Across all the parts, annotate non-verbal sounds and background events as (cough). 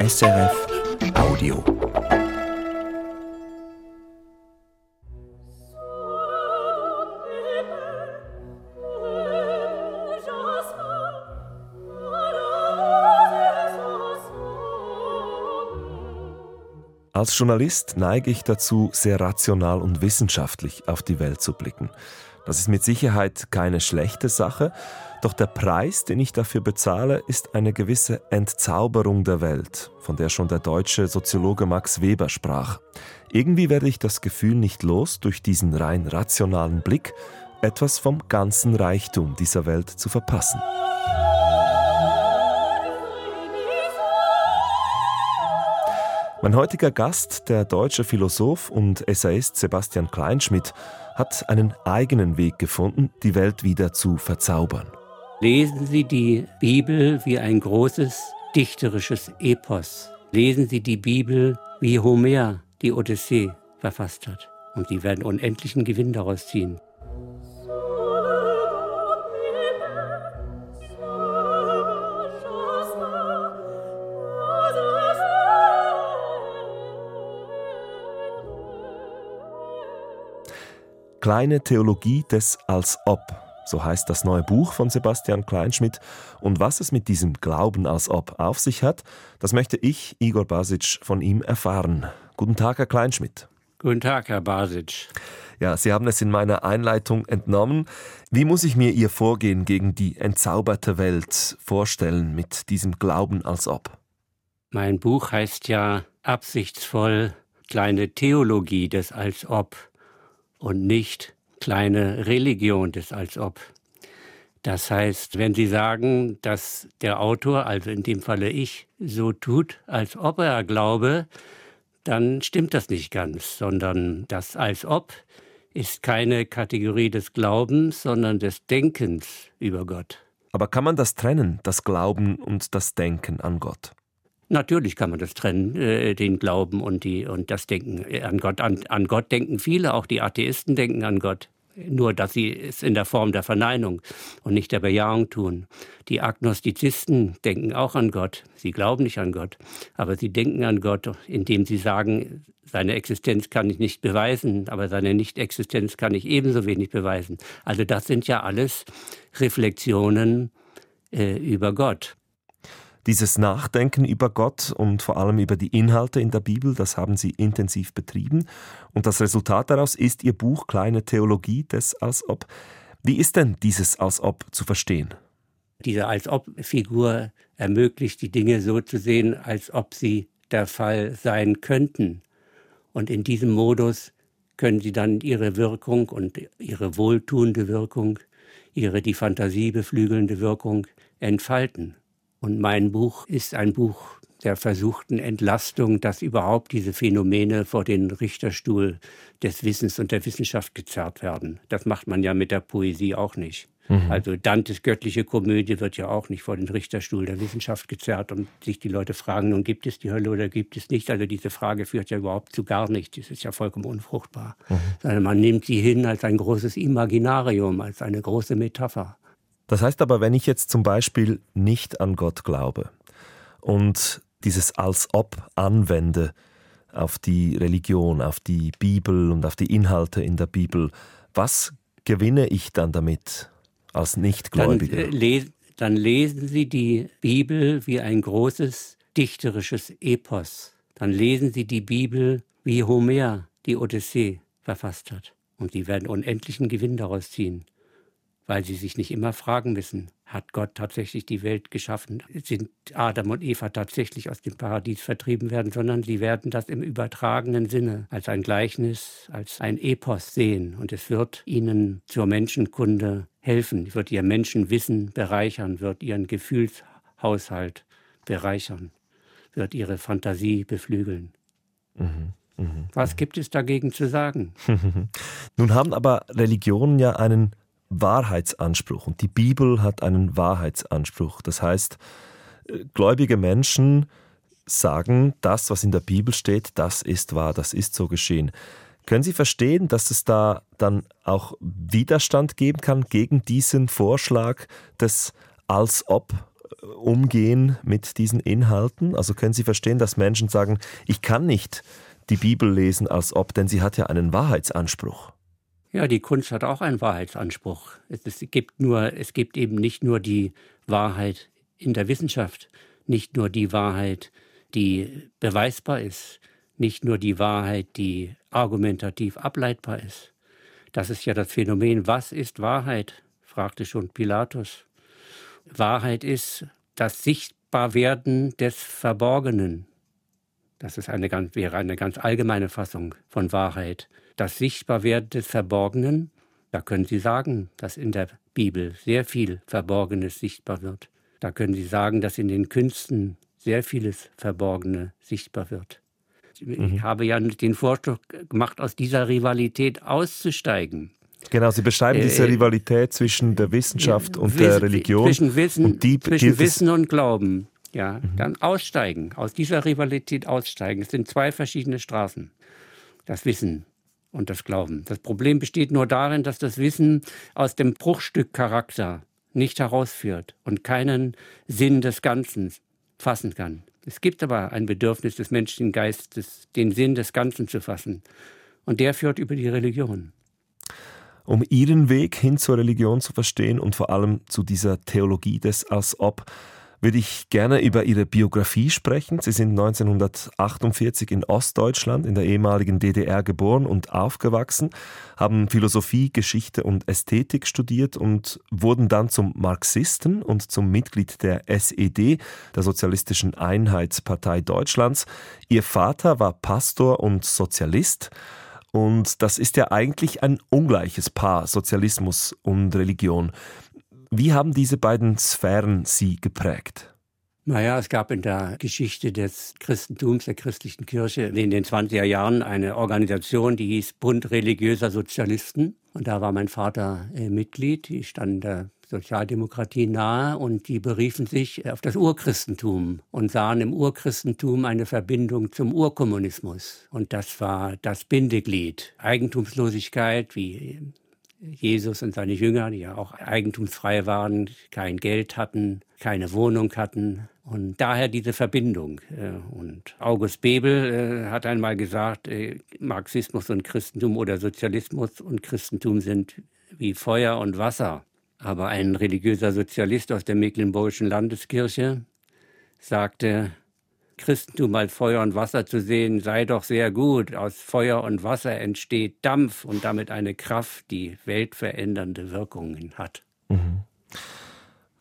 SRF Audio. Als Journalist neige ich dazu, sehr rational und wissenschaftlich auf die Welt zu blicken. Das ist mit Sicherheit keine schlechte Sache, doch der Preis, den ich dafür bezahle, ist eine gewisse Entzauberung der Welt, von der schon der deutsche Soziologe Max Weber sprach. Irgendwie werde ich das Gefühl nicht los, durch diesen rein rationalen Blick etwas vom ganzen Reichtum dieser Welt zu verpassen. Mein heutiger Gast, der deutsche Philosoph und Essayist Sebastian Kleinschmidt, hat einen eigenen Weg gefunden, die Welt wieder zu verzaubern. Lesen Sie die Bibel wie ein großes dichterisches Epos. Lesen Sie die Bibel wie Homer die Odyssee verfasst hat. Und Sie werden unendlichen Gewinn daraus ziehen. Kleine Theologie des Als ob. So heißt das neue Buch von Sebastian Kleinschmidt. Und was es mit diesem Glauben als ob auf sich hat, das möchte ich, Igor Basic, von ihm erfahren. Guten Tag, Herr Kleinschmidt. Guten Tag, Herr Basic. Ja, Sie haben es in meiner Einleitung entnommen. Wie muss ich mir Ihr Vorgehen gegen die entzauberte Welt vorstellen mit diesem Glauben als ob? Mein Buch heißt ja absichtsvoll Kleine Theologie des Als ob und nicht kleine Religion des als ob. Das heißt, wenn Sie sagen, dass der Autor, also in dem Falle ich, so tut, als ob er glaube, dann stimmt das nicht ganz, sondern das als ob ist keine Kategorie des Glaubens, sondern des Denkens über Gott. Aber kann man das trennen, das Glauben und das Denken an Gott? Natürlich kann man das trennen, äh, den Glauben und, die, und das Denken an Gott. An, an Gott denken viele, auch die Atheisten denken an Gott. Nur, dass sie es in der Form der Verneinung und nicht der Bejahung tun. Die Agnostizisten denken auch an Gott. Sie glauben nicht an Gott, aber sie denken an Gott, indem sie sagen, seine Existenz kann ich nicht beweisen, aber seine Nicht-Existenz kann ich ebenso wenig beweisen. Also das sind ja alles Reflexionen äh, über Gott. Dieses Nachdenken über Gott und vor allem über die Inhalte in der Bibel, das haben Sie intensiv betrieben. Und das Resultat daraus ist Ihr Buch Kleine Theologie des Als ob. Wie ist denn dieses Als ob zu verstehen? Diese Als ob-Figur ermöglicht die Dinge so zu sehen, als ob sie der Fall sein könnten. Und in diesem Modus können sie dann ihre Wirkung und ihre wohltuende Wirkung, ihre die Fantasie beflügelnde Wirkung entfalten. Und mein Buch ist ein Buch der versuchten Entlastung, dass überhaupt diese Phänomene vor den Richterstuhl des Wissens und der Wissenschaft gezerrt werden. Das macht man ja mit der Poesie auch nicht. Mhm. Also Dantes göttliche Komödie wird ja auch nicht vor den Richterstuhl der Wissenschaft gezerrt und sich die Leute fragen, nun gibt es die Hölle oder gibt es nicht. Also diese Frage führt ja überhaupt zu gar nichts. Das ist ja vollkommen unfruchtbar. Mhm. Sondern man nimmt sie hin als ein großes Imaginarium, als eine große Metapher. Das heißt aber, wenn ich jetzt zum Beispiel nicht an Gott glaube und dieses als ob anwende auf die Religion, auf die Bibel und auf die Inhalte in der Bibel, was gewinne ich dann damit als Nichtgläubiger? Dann, äh, dann lesen Sie die Bibel wie ein großes dichterisches Epos. Dann lesen Sie die Bibel wie Homer die Odyssee verfasst hat. Und Sie werden unendlichen Gewinn daraus ziehen weil sie sich nicht immer fragen müssen, hat Gott tatsächlich die Welt geschaffen? Sind Adam und Eva tatsächlich aus dem Paradies vertrieben werden, sondern sie werden das im übertragenen Sinne als ein Gleichnis, als ein Epos sehen. Und es wird ihnen zur Menschenkunde helfen, wird ihr Menschenwissen bereichern, wird ihren Gefühlshaushalt bereichern, wird ihre Fantasie beflügeln. Mhm. Mhm. Was gibt es dagegen zu sagen? (laughs) Nun haben aber Religionen ja einen Wahrheitsanspruch und die Bibel hat einen Wahrheitsanspruch. Das heißt, äh, gläubige Menschen sagen, das, was in der Bibel steht, das ist wahr, das ist so geschehen. Können Sie verstehen, dass es da dann auch Widerstand geben kann gegen diesen Vorschlag des als ob äh, umgehen mit diesen Inhalten? Also können Sie verstehen, dass Menschen sagen, ich kann nicht die Bibel lesen als ob, denn sie hat ja einen Wahrheitsanspruch. Ja, die Kunst hat auch einen Wahrheitsanspruch. Es, gibt nur, es gibt eben nicht nur die Wahrheit in der Wissenschaft, nicht nur die Wahrheit, die beweisbar ist, nicht nur die Wahrheit, die argumentativ ableitbar ist. Das ist ja das Phänomen. Was ist Wahrheit? fragte schon Pilatus. Wahrheit ist das Sichtbarwerden des Verborgenen. Das ist eine ganz, wäre eine ganz allgemeine Fassung von Wahrheit. Das Sichtbarwerden des Verborgenen, da können Sie sagen, dass in der Bibel sehr viel Verborgenes sichtbar wird. Da können Sie sagen, dass in den Künsten sehr vieles Verborgene sichtbar wird. Ich mhm. habe ja den Vorschlag gemacht, aus dieser Rivalität auszusteigen. Genau, Sie beschreiben äh, diese Rivalität zwischen der Wissenschaft und Wissen, der Religion. Zwischen Wissen und, die, zwischen Wissen und Glauben. Ja, mhm. dann aussteigen, aus dieser Rivalität aussteigen. Es sind zwei verschiedene Straßen. Das Wissen und das Glauben. Das Problem besteht nur darin, dass das Wissen aus dem Bruchstückcharakter nicht herausführt und keinen Sinn des Ganzen fassen kann. Es gibt aber ein Bedürfnis des menschlichen Geistes, den Sinn des Ganzen zu fassen. Und der führt über die Religion. Um Ihren Weg hin zur Religion zu verstehen und vor allem zu dieser Theologie des Als ob, würde ich gerne über Ihre Biografie sprechen. Sie sind 1948 in Ostdeutschland, in der ehemaligen DDR geboren und aufgewachsen, haben Philosophie, Geschichte und Ästhetik studiert und wurden dann zum Marxisten und zum Mitglied der SED, der Sozialistischen Einheitspartei Deutschlands. Ihr Vater war Pastor und Sozialist. Und das ist ja eigentlich ein ungleiches Paar, Sozialismus und Religion. Wie haben diese beiden Sphären Sie geprägt? Naja, es gab in der Geschichte des Christentums, der christlichen Kirche in den 20er Jahren eine Organisation, die hieß Bund religiöser Sozialisten. Und da war mein Vater äh, Mitglied, die stand der Sozialdemokratie nahe und die beriefen sich auf das Urchristentum und sahen im Urchristentum eine Verbindung zum Urkommunismus. Und das war das Bindeglied. Eigentumslosigkeit, wie Jesus und seine Jünger, die ja auch eigentumsfrei waren, kein Geld hatten, keine Wohnung hatten. Und daher diese Verbindung. Äh, und August Bebel äh, hat einmal gesagt, äh, Marxismus und Christentum oder Sozialismus und Christentum sind wie Feuer und Wasser. Aber ein religiöser Sozialist aus der Mecklenburgischen Landeskirche sagte, Christentum als Feuer und Wasser zu sehen, sei doch sehr gut. Aus Feuer und Wasser entsteht Dampf und damit eine Kraft, die weltverändernde Wirkungen hat. Mhm.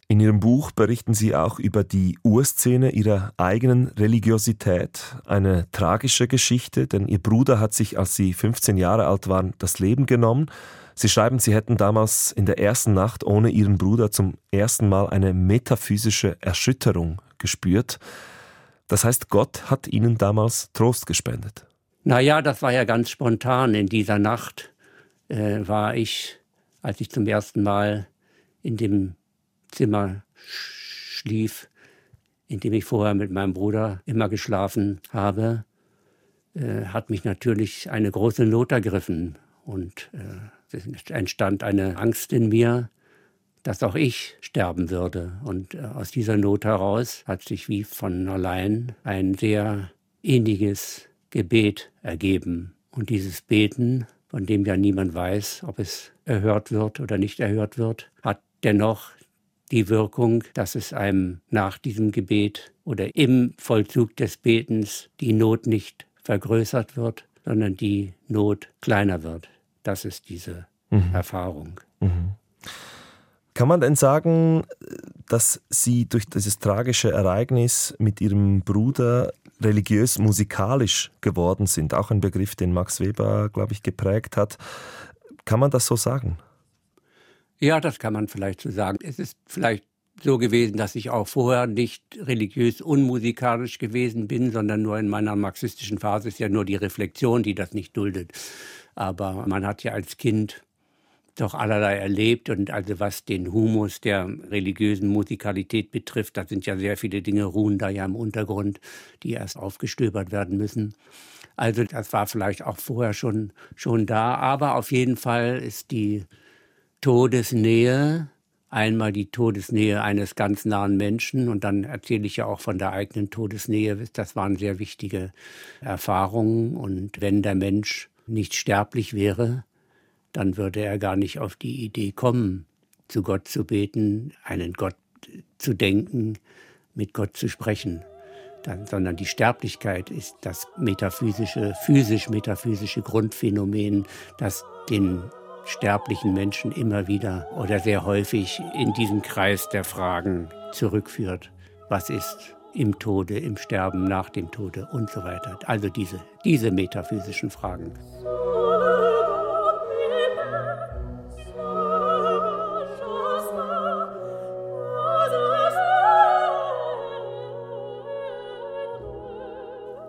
In Ihrem Buch berichten Sie auch über die Urszene Ihrer eigenen Religiosität. Eine tragische Geschichte, denn Ihr Bruder hat sich, als Sie 15 Jahre alt waren, das Leben genommen. Sie schreiben, Sie hätten damals in der ersten Nacht ohne Ihren Bruder zum ersten Mal eine metaphysische Erschütterung gespürt. Das heißt, Gott hat ihnen damals Trost gespendet. Naja, das war ja ganz spontan. In dieser Nacht äh, war ich, als ich zum ersten Mal in dem Zimmer schlief, in dem ich vorher mit meinem Bruder immer geschlafen habe, äh, hat mich natürlich eine große Not ergriffen. Und äh, es entstand eine Angst in mir, dass auch ich sterben würde. Und äh, aus dieser Not heraus hat sich wie von allein ein sehr inniges Gebet ergeben. Und dieses Beten, von dem ja niemand weiß, ob es erhört wird oder nicht erhört wird, hat dennoch die Wirkung, dass es einem nach diesem Gebet oder im Vollzug des Betens die Not nicht vergrößert wird, sondern die Not kleiner wird. Das ist diese mhm. Erfahrung. Mhm. Kann man denn sagen, dass Sie durch dieses tragische Ereignis mit Ihrem Bruder religiös musikalisch geworden sind? Auch ein Begriff, den Max Weber, glaube ich, geprägt hat. Kann man das so sagen? Ja, das kann man vielleicht so sagen. Es ist vielleicht so gewesen, dass ich auch vorher nicht religiös unmusikalisch gewesen bin, sondern nur in meiner marxistischen Phase ist ja nur die Reflexion, die das nicht duldet. Aber man hat ja als Kind doch allerlei erlebt und also was den Humus der religiösen Musikalität betrifft, da sind ja sehr viele Dinge ruhen da ja im Untergrund, die erst aufgestöbert werden müssen. Also das war vielleicht auch vorher schon, schon da, aber auf jeden Fall ist die Todesnähe Einmal die Todesnähe eines ganz nahen Menschen und dann erzähle ich ja auch von der eigenen Todesnähe. Das waren sehr wichtige Erfahrungen. Und wenn der Mensch nicht sterblich wäre, dann würde er gar nicht auf die Idee kommen, zu Gott zu beten, einen Gott zu denken, mit Gott zu sprechen. Dann, sondern die Sterblichkeit ist das metaphysische, physisch-metaphysische Grundphänomen, das den sterblichen Menschen immer wieder oder sehr häufig in diesen Kreis der Fragen zurückführt. Was ist im Tode, im Sterben, nach dem Tode und so weiter. Also diese, diese metaphysischen Fragen.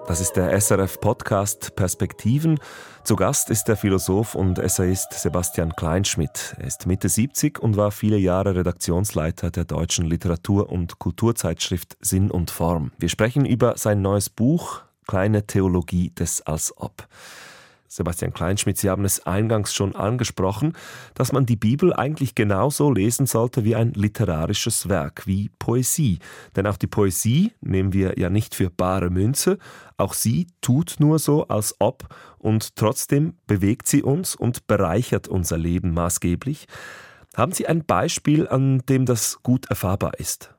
Das ist der SRF-Podcast Perspektiven. Zu Gast ist der Philosoph und Essayist Sebastian Kleinschmidt. Er ist Mitte 70 und war viele Jahre Redaktionsleiter der deutschen Literatur- und Kulturzeitschrift Sinn und Form. Wir sprechen über sein neues Buch Kleine Theologie des Als Ob. Sebastian Kleinschmidt, Sie haben es eingangs schon angesprochen, dass man die Bibel eigentlich genauso lesen sollte wie ein literarisches Werk, wie Poesie. Denn auch die Poesie nehmen wir ja nicht für bare Münze, auch sie tut nur so, als ob, und trotzdem bewegt sie uns und bereichert unser Leben maßgeblich. Haben Sie ein Beispiel, an dem das gut erfahrbar ist?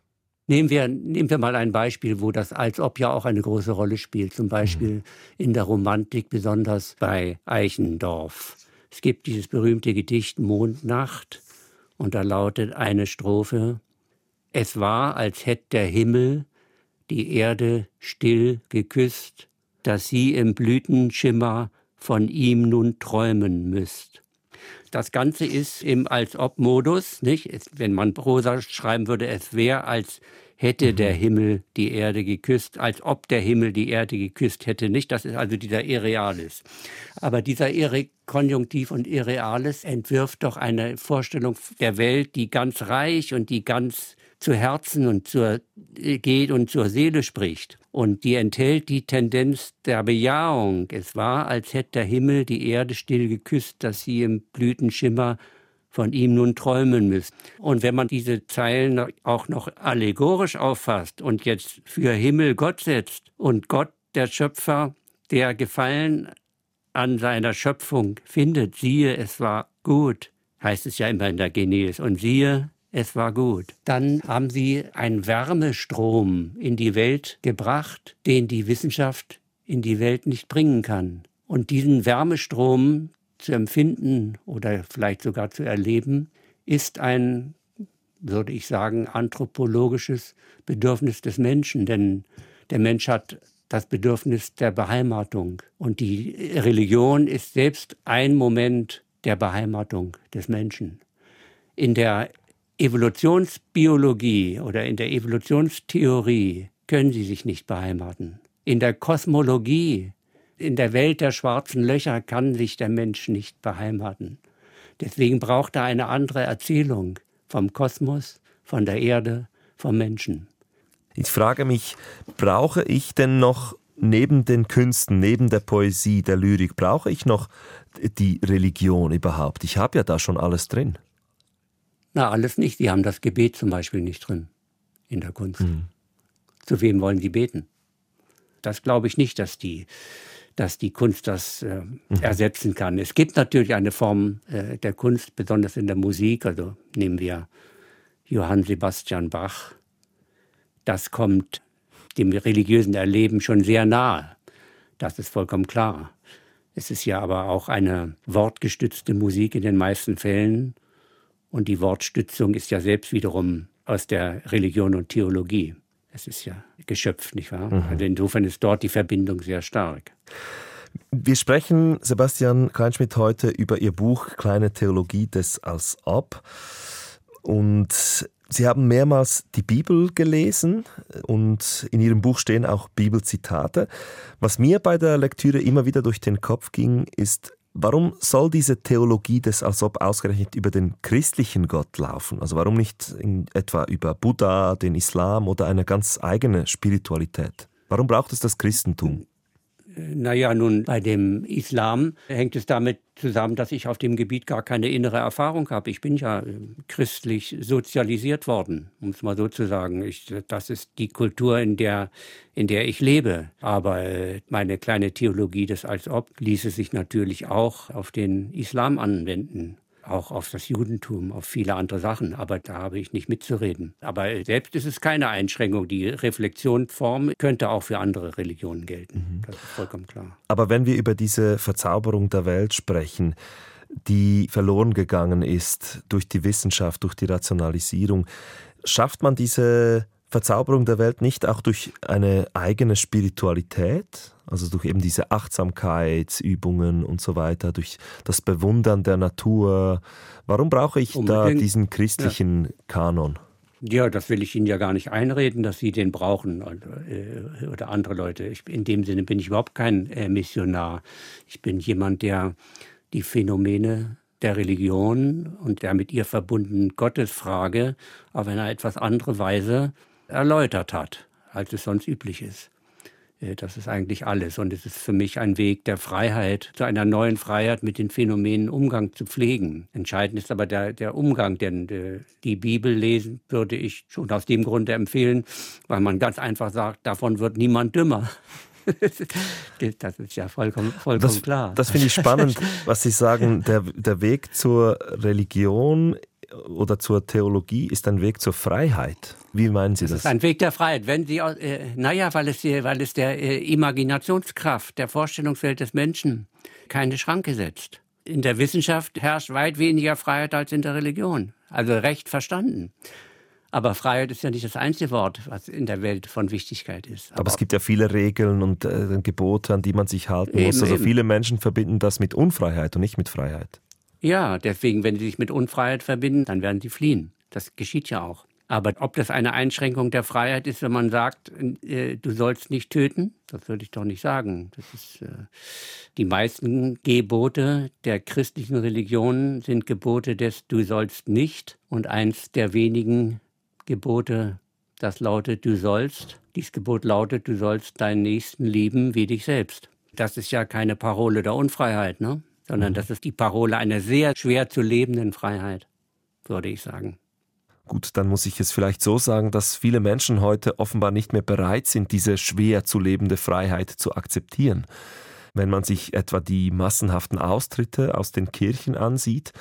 Nehmen wir, nehmen wir mal ein Beispiel, wo das als ob ja auch eine große Rolle spielt. Zum Beispiel mhm. in der Romantik, besonders bei Eichendorff. Es gibt dieses berühmte Gedicht Mondnacht und da lautet eine Strophe, es war, als hätte der Himmel die Erde still geküsst, dass sie im Blütenschimmer von ihm nun träumen müsst. Das Ganze ist im Als-Ob-Modus, nicht? Wenn man Prosa schreiben würde, es wäre, als hätte mhm. der Himmel die Erde geküsst, als ob der Himmel die Erde geküsst hätte, nicht? Das ist also dieser Irrealis. Aber dieser Irre Konjunktiv und Irrealis entwirft doch eine Vorstellung der Welt, die ganz reich und die ganz zu Herzen und zur, geht und zur Seele spricht. Und die enthält die Tendenz der Bejahung. Es war, als hätte der Himmel die Erde still geküsst, dass sie im Blütenschimmer von ihm nun träumen müsst. Und wenn man diese Zeilen auch noch allegorisch auffasst und jetzt für Himmel Gott setzt und Gott, der Schöpfer, der Gefallen an seiner Schöpfung findet, siehe, es war gut, heißt es ja immer in der Genes, und siehe, es war gut. Dann haben sie einen Wärmestrom in die Welt gebracht, den die Wissenschaft in die Welt nicht bringen kann. Und diesen Wärmestrom zu empfinden oder vielleicht sogar zu erleben, ist ein, würde ich sagen, anthropologisches Bedürfnis des Menschen. Denn der Mensch hat das Bedürfnis der Beheimatung. Und die Religion ist selbst ein Moment der Beheimatung des Menschen. In der Evolutionsbiologie oder in der Evolutionstheorie können sie sich nicht beheimaten. In der Kosmologie, in der Welt der schwarzen Löcher kann sich der Mensch nicht beheimaten. Deswegen braucht er eine andere Erzählung vom Kosmos, von der Erde, vom Menschen. Ich frage mich, brauche ich denn noch neben den Künsten, neben der Poesie, der Lyrik, brauche ich noch die Religion überhaupt? Ich habe ja da schon alles drin. Na, alles nicht. Die haben das Gebet zum Beispiel nicht drin in der Kunst. Mhm. Zu wem wollen sie beten? Das glaube ich nicht, dass die, dass die Kunst das äh, mhm. ersetzen kann. Es gibt natürlich eine Form äh, der Kunst, besonders in der Musik. Also nehmen wir Johann Sebastian Bach. Das kommt dem religiösen Erleben schon sehr nahe. Das ist vollkommen klar. Es ist ja aber auch eine wortgestützte Musik in den meisten Fällen. Und die Wortstützung ist ja selbst wiederum aus der Religion und Theologie. Es ist ja geschöpft, nicht wahr? Mhm. Also insofern ist dort die Verbindung sehr stark. Wir sprechen, Sebastian Kleinschmidt, heute über Ihr Buch Kleine Theologie des Als Ob. Und Sie haben mehrmals die Bibel gelesen und in Ihrem Buch stehen auch Bibelzitate. Was mir bei der Lektüre immer wieder durch den Kopf ging, ist, Warum soll diese Theologie des als ob ausgerechnet über den christlichen Gott laufen? Also warum nicht etwa über Buddha, den Islam oder eine ganz eigene Spiritualität? Warum braucht es das Christentum? Naja, nun, bei dem Islam hängt es damit zusammen, dass ich auf dem Gebiet gar keine innere Erfahrung habe. Ich bin ja äh, christlich sozialisiert worden, um es mal so zu sagen. Ich, das ist die Kultur, in der, in der ich lebe. Aber äh, meine kleine Theologie des Als ob ließe sich natürlich auch auf den Islam anwenden auch auf das Judentum, auf viele andere Sachen, aber da habe ich nicht mitzureden. Aber selbst ist es keine Einschränkung. Die Reflexionsform könnte auch für andere Religionen gelten. Mhm. Das ist vollkommen klar. Aber wenn wir über diese Verzauberung der Welt sprechen, die verloren gegangen ist durch die Wissenschaft, durch die Rationalisierung, schafft man diese Verzauberung der Welt nicht auch durch eine eigene Spiritualität? Also durch eben diese Achtsamkeitsübungen und so weiter, durch das Bewundern der Natur. Warum brauche ich Unbedingt. da diesen christlichen ja. Kanon? Ja, das will ich Ihnen ja gar nicht einreden, dass Sie den brauchen äh, oder andere Leute. Ich, in dem Sinne bin ich überhaupt kein äh, Missionar. Ich bin jemand, der die Phänomene der Religion und der mit ihr verbundenen Gottesfrage auf eine etwas andere Weise erläutert hat, als es sonst üblich ist. Äh, das ist eigentlich alles. Und es ist für mich ein Weg der Freiheit, zu einer neuen Freiheit mit den Phänomenen Umgang zu pflegen. Entscheidend ist aber der, der Umgang, denn äh, die Bibel lesen würde ich schon aus dem Grunde empfehlen, weil man ganz einfach sagt, davon wird niemand dümmer. (laughs) das ist ja vollkommen, vollkommen das, klar. Das finde ich spannend, (laughs) was Sie sagen. Der, der Weg zur Religion oder zur Theologie ist ein Weg zur Freiheit. Wie meinen Sie das? Das ist ein Weg der Freiheit. Wenn Sie, äh, naja, weil es, weil es der äh, Imaginationskraft, der Vorstellungswelt des Menschen keine Schranke setzt. In der Wissenschaft herrscht weit weniger Freiheit als in der Religion. Also recht verstanden. Aber Freiheit ist ja nicht das einzige Wort, was in der Welt von Wichtigkeit ist. Aber, Aber es gibt ja viele Regeln und äh, Gebote, an die man sich halten eben, muss. Also eben. viele Menschen verbinden das mit Unfreiheit und nicht mit Freiheit. Ja, deswegen, wenn sie sich mit Unfreiheit verbinden, dann werden sie fliehen. Das geschieht ja auch. Aber ob das eine Einschränkung der Freiheit ist, wenn man sagt, äh, du sollst nicht töten, das würde ich doch nicht sagen. Das ist, äh, die meisten Gebote der christlichen Religionen sind Gebote des Du sollst nicht. Und eins der wenigen Gebote, das lautet Du sollst. Dies Gebot lautet, du sollst deinen Nächsten lieben wie dich selbst. Das ist ja keine Parole der Unfreiheit, ne? Sondern mhm. das ist die Parole einer sehr schwer zu lebenden Freiheit, würde ich sagen. Gut, dann muss ich es vielleicht so sagen, dass viele Menschen heute offenbar nicht mehr bereit sind, diese schwer zu lebende Freiheit zu akzeptieren. Wenn man sich etwa die massenhaften Austritte aus den Kirchen ansieht,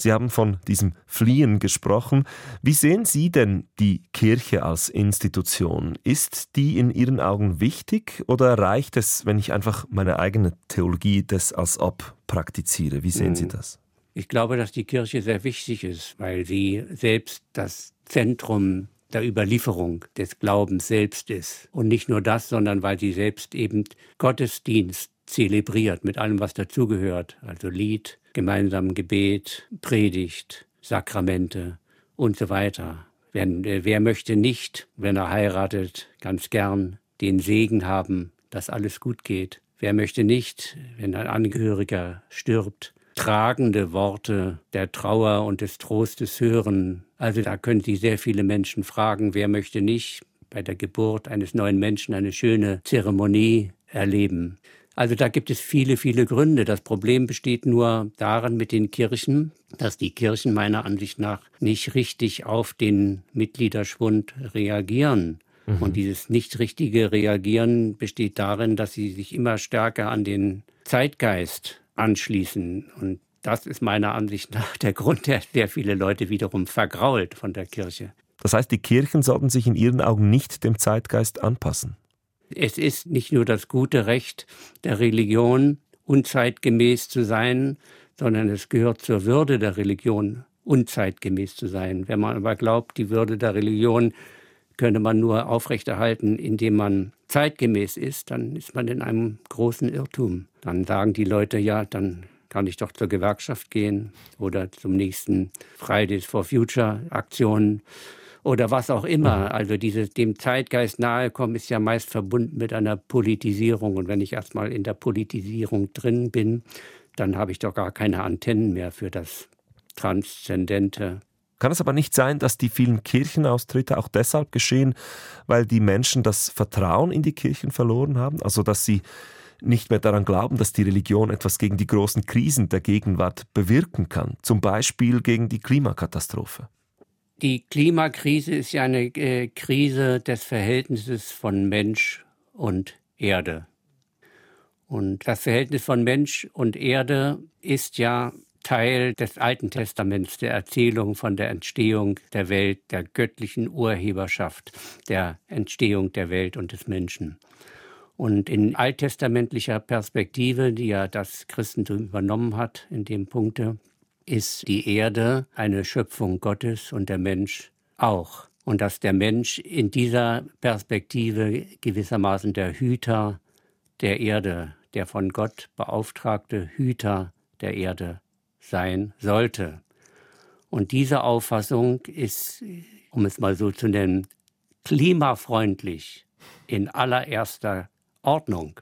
Sie haben von diesem Fliehen gesprochen. Wie sehen Sie denn die Kirche als Institution? Ist die in Ihren Augen wichtig oder reicht es, wenn ich einfach meine eigene Theologie des als ob praktiziere? Wie sehen Sie hm. das? Ich glaube, dass die Kirche sehr wichtig ist, weil sie selbst das Zentrum der Überlieferung des Glaubens selbst ist. Und nicht nur das, sondern weil sie selbst eben Gottesdienst zelebriert mit allem, was dazugehört. Also Lied, gemeinsamen Gebet, Predigt, Sakramente und so weiter. Wer, äh, wer möchte nicht, wenn er heiratet, ganz gern den Segen haben, dass alles gut geht? Wer möchte nicht, wenn ein Angehöriger stirbt, tragende Worte der Trauer und des Trostes hören? Also da können Sie sehr viele Menschen fragen, wer möchte nicht bei der Geburt eines neuen Menschen eine schöne Zeremonie erleben? Also da gibt es viele, viele Gründe. Das Problem besteht nur darin mit den Kirchen, dass die Kirchen meiner Ansicht nach nicht richtig auf den Mitgliederschwund reagieren. Mhm. Und dieses nicht richtige Reagieren besteht darin, dass sie sich immer stärker an den Zeitgeist anschließen. Und das ist meiner Ansicht nach der Grund, der sehr viele Leute wiederum vergrault von der Kirche. Das heißt, die Kirchen sollten sich in Ihren Augen nicht dem Zeitgeist anpassen. Es ist nicht nur das gute Recht der Religion, unzeitgemäß zu sein, sondern es gehört zur Würde der Religion, unzeitgemäß zu sein. Wenn man aber glaubt, die Würde der Religion könne man nur aufrechterhalten, indem man zeitgemäß ist, dann ist man in einem großen Irrtum. Dann sagen die Leute, ja, dann kann ich doch zur Gewerkschaft gehen oder zum nächsten Fridays for Future Aktionen oder was auch immer. Mhm. Also dieses dem Zeitgeist nahekommen ist ja meist verbunden mit einer Politisierung. Und wenn ich erstmal in der Politisierung drin bin, dann habe ich doch gar keine Antennen mehr für das Transzendente. Kann es aber nicht sein, dass die vielen Kirchenaustritte auch deshalb geschehen, weil die Menschen das Vertrauen in die Kirchen verloren haben? Also dass sie nicht mehr daran glauben, dass die Religion etwas gegen die großen Krisen der Gegenwart bewirken kann, zum Beispiel gegen die Klimakatastrophe. Die Klimakrise ist ja eine äh, Krise des Verhältnisses von Mensch und Erde. Und das Verhältnis von Mensch und Erde ist ja Teil des Alten Testaments, der Erzählung von der Entstehung der Welt, der göttlichen Urheberschaft, der Entstehung der Welt und des Menschen. Und in alttestamentlicher Perspektive, die ja das Christentum übernommen hat in dem Punkte, ist die Erde eine Schöpfung Gottes und der Mensch auch. Und dass der Mensch in dieser Perspektive gewissermaßen der Hüter der Erde, der von Gott beauftragte Hüter der Erde sein sollte. Und diese Auffassung ist, um es mal so zu nennen, klimafreundlich in allererster Ordnung.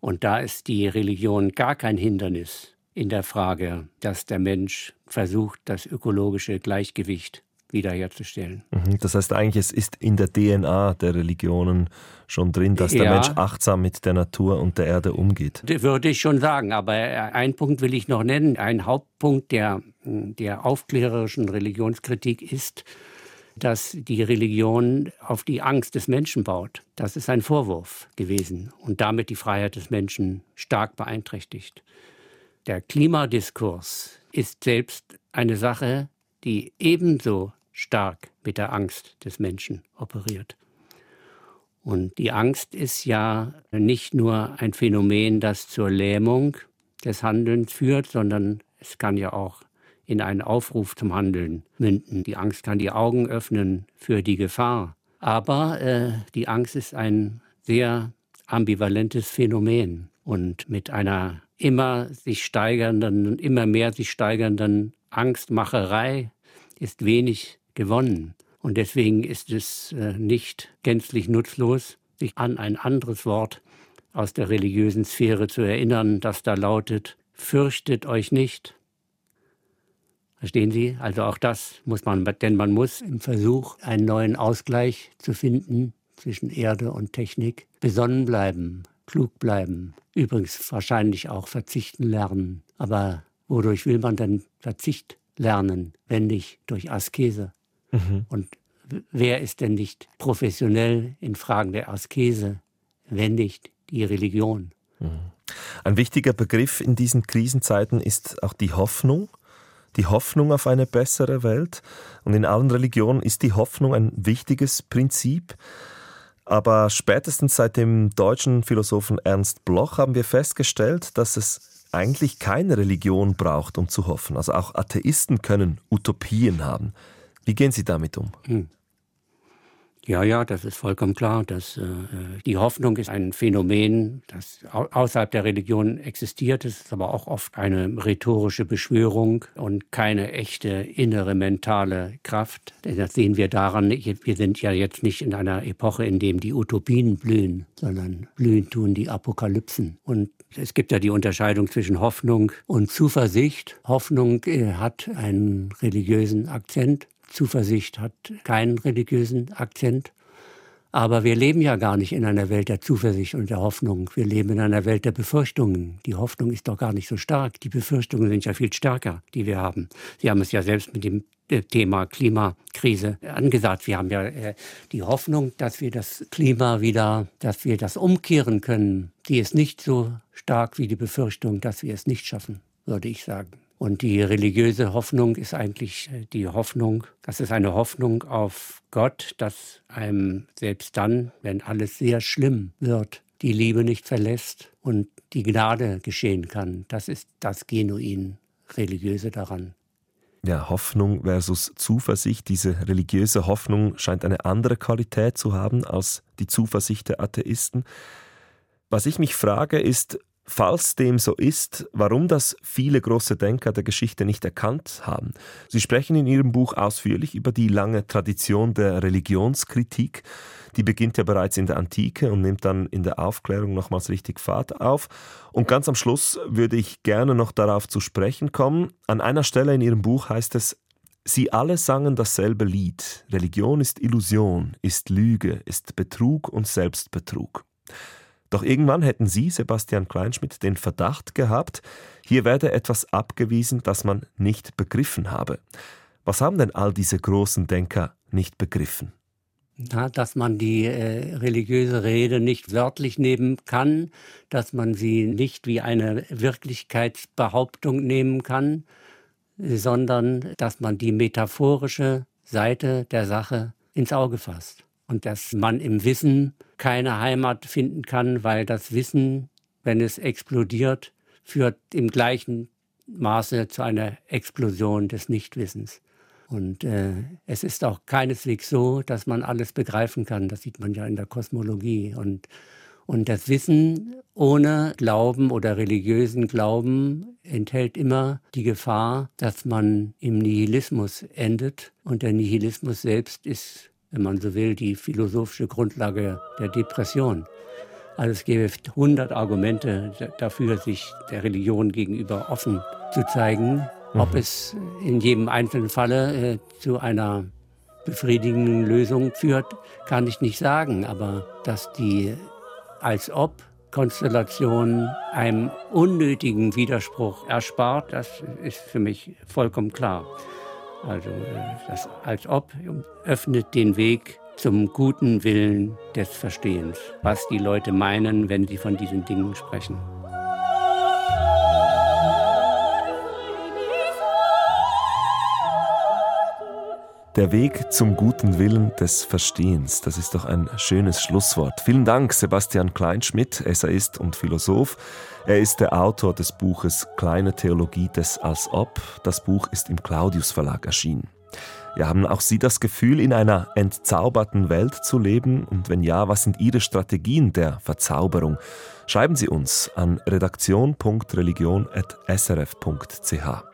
Und da ist die Religion gar kein Hindernis in der Frage, dass der Mensch versucht, das ökologische Gleichgewicht wiederherzustellen. Mhm. Das heißt eigentlich, es ist in der DNA der Religionen schon drin, dass der ja, Mensch achtsam mit der Natur und der Erde umgeht. Würde ich schon sagen. Aber einen Punkt will ich noch nennen. Ein Hauptpunkt der, der aufklärerischen Religionskritik ist, dass die Religion auf die Angst des Menschen baut. Das ist ein Vorwurf gewesen und damit die Freiheit des Menschen stark beeinträchtigt. Der Klimadiskurs ist selbst eine Sache, die ebenso stark mit der Angst des Menschen operiert. Und die Angst ist ja nicht nur ein Phänomen, das zur Lähmung des Handelns führt, sondern es kann ja auch in einen Aufruf zum Handeln münden. Die Angst kann die Augen öffnen für die Gefahr. Aber äh, die Angst ist ein sehr ambivalentes Phänomen und mit einer immer sich steigernden, immer mehr sich steigernden Angstmacherei ist wenig gewonnen. Und deswegen ist es äh, nicht gänzlich nutzlos, sich an ein anderes Wort aus der religiösen Sphäre zu erinnern, das da lautet, fürchtet euch nicht. Verstehen Sie? Also auch das muss man, denn man muss im Versuch, einen neuen Ausgleich zu finden zwischen Erde und Technik, besonnen bleiben, klug bleiben. Übrigens wahrscheinlich auch verzichten lernen. Aber wodurch will man denn Verzicht lernen, wenn nicht durch Askese? Mhm. Und wer ist denn nicht professionell in Fragen der Askese, wenn nicht die Religion? Mhm. Ein wichtiger Begriff in diesen Krisenzeiten ist auch die Hoffnung die Hoffnung auf eine bessere Welt. Und in allen Religionen ist die Hoffnung ein wichtiges Prinzip. Aber spätestens seit dem deutschen Philosophen Ernst Bloch haben wir festgestellt, dass es eigentlich keine Religion braucht, um zu hoffen. Also auch Atheisten können Utopien haben. Wie gehen Sie damit um? Hm. Ja, ja, das ist vollkommen klar. Dass, äh, die Hoffnung ist ein Phänomen, das außerhalb der Religion existiert. Es ist aber auch oft eine rhetorische Beschwörung und keine echte innere mentale Kraft. Das sehen wir daran, wir sind ja jetzt nicht in einer Epoche, in der die Utopien blühen, sondern blühen tun die Apokalypsen. Und es gibt ja die Unterscheidung zwischen Hoffnung und Zuversicht. Hoffnung äh, hat einen religiösen Akzent Zuversicht hat keinen religiösen Akzent. Aber wir leben ja gar nicht in einer Welt der Zuversicht und der Hoffnung. Wir leben in einer Welt der Befürchtungen. Die Hoffnung ist doch gar nicht so stark. Die Befürchtungen sind ja viel stärker, die wir haben. Sie haben es ja selbst mit dem äh, Thema Klimakrise angesagt. Wir haben ja äh, die Hoffnung, dass wir das Klima wieder, dass wir das umkehren können. Die ist nicht so stark wie die Befürchtung, dass wir es nicht schaffen, würde ich sagen. Und die religiöse Hoffnung ist eigentlich äh, die Hoffnung, das ist eine Hoffnung auf Gott, dass einem selbst dann, wenn alles sehr schlimm wird, die Liebe nicht verlässt und die Gnade geschehen kann. Das ist das genuin religiöse daran. Ja, Hoffnung versus Zuversicht. Diese religiöse Hoffnung scheint eine andere Qualität zu haben als die Zuversicht der Atheisten. Was ich mich frage, ist, Falls dem so ist, warum das viele große Denker der Geschichte nicht erkannt haben. Sie sprechen in Ihrem Buch ausführlich über die lange Tradition der Religionskritik. Die beginnt ja bereits in der Antike und nimmt dann in der Aufklärung nochmals richtig Fahrt auf. Und ganz am Schluss würde ich gerne noch darauf zu sprechen kommen. An einer Stelle in Ihrem Buch heißt es, Sie alle sangen dasselbe Lied. Religion ist Illusion, ist Lüge, ist Betrug und Selbstbetrug. Doch irgendwann hätten Sie, Sebastian Kleinschmidt, den Verdacht gehabt, hier werde etwas abgewiesen, das man nicht begriffen habe. Was haben denn all diese großen Denker nicht begriffen? Ja, dass man die äh, religiöse Rede nicht wörtlich nehmen kann, dass man sie nicht wie eine Wirklichkeitsbehauptung nehmen kann, sondern dass man die metaphorische Seite der Sache ins Auge fasst. Und dass man im Wissen keine Heimat finden kann, weil das Wissen, wenn es explodiert, führt im gleichen Maße zu einer Explosion des Nichtwissens. Und äh, es ist auch keineswegs so, dass man alles begreifen kann. Das sieht man ja in der Kosmologie. Und, und das Wissen ohne Glauben oder religiösen Glauben enthält immer die Gefahr, dass man im Nihilismus endet. Und der Nihilismus selbst ist, wenn man so will, die philosophische Grundlage der Depression. Also es gäbe 100 Argumente dafür, sich der Religion gegenüber offen zu zeigen. Ob mhm. es in jedem einzelnen Falle äh, zu einer befriedigenden Lösung führt, kann ich nicht sagen. Aber dass die als ob Konstellation einem unnötigen Widerspruch erspart, das ist für mich vollkommen klar. Also das als ob öffnet den Weg zum guten Willen des Verstehens, was die Leute meinen, wenn sie von diesen Dingen sprechen. Der Weg zum guten Willen des Verstehens, das ist doch ein schönes Schlusswort. Vielen Dank, Sebastian Kleinschmidt, Essayist und Philosoph. Er ist der Autor des Buches Kleine Theologie des Als Ob. Das Buch ist im Claudius Verlag erschienen. Ja, haben auch Sie das Gefühl, in einer entzauberten Welt zu leben? Und wenn ja, was sind Ihre Strategien der Verzauberung? Schreiben Sie uns an redaktion.religion.srf.ch.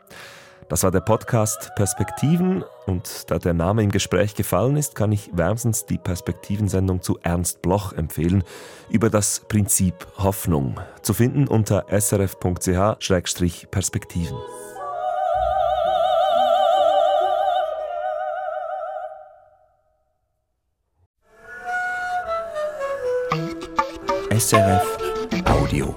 Das war der Podcast Perspektiven und da der Name im Gespräch gefallen ist, kann ich wärmstens die Perspektivensendung zu Ernst Bloch empfehlen über das Prinzip Hoffnung, zu finden unter srf.ch-perspektiven. SRF Audio.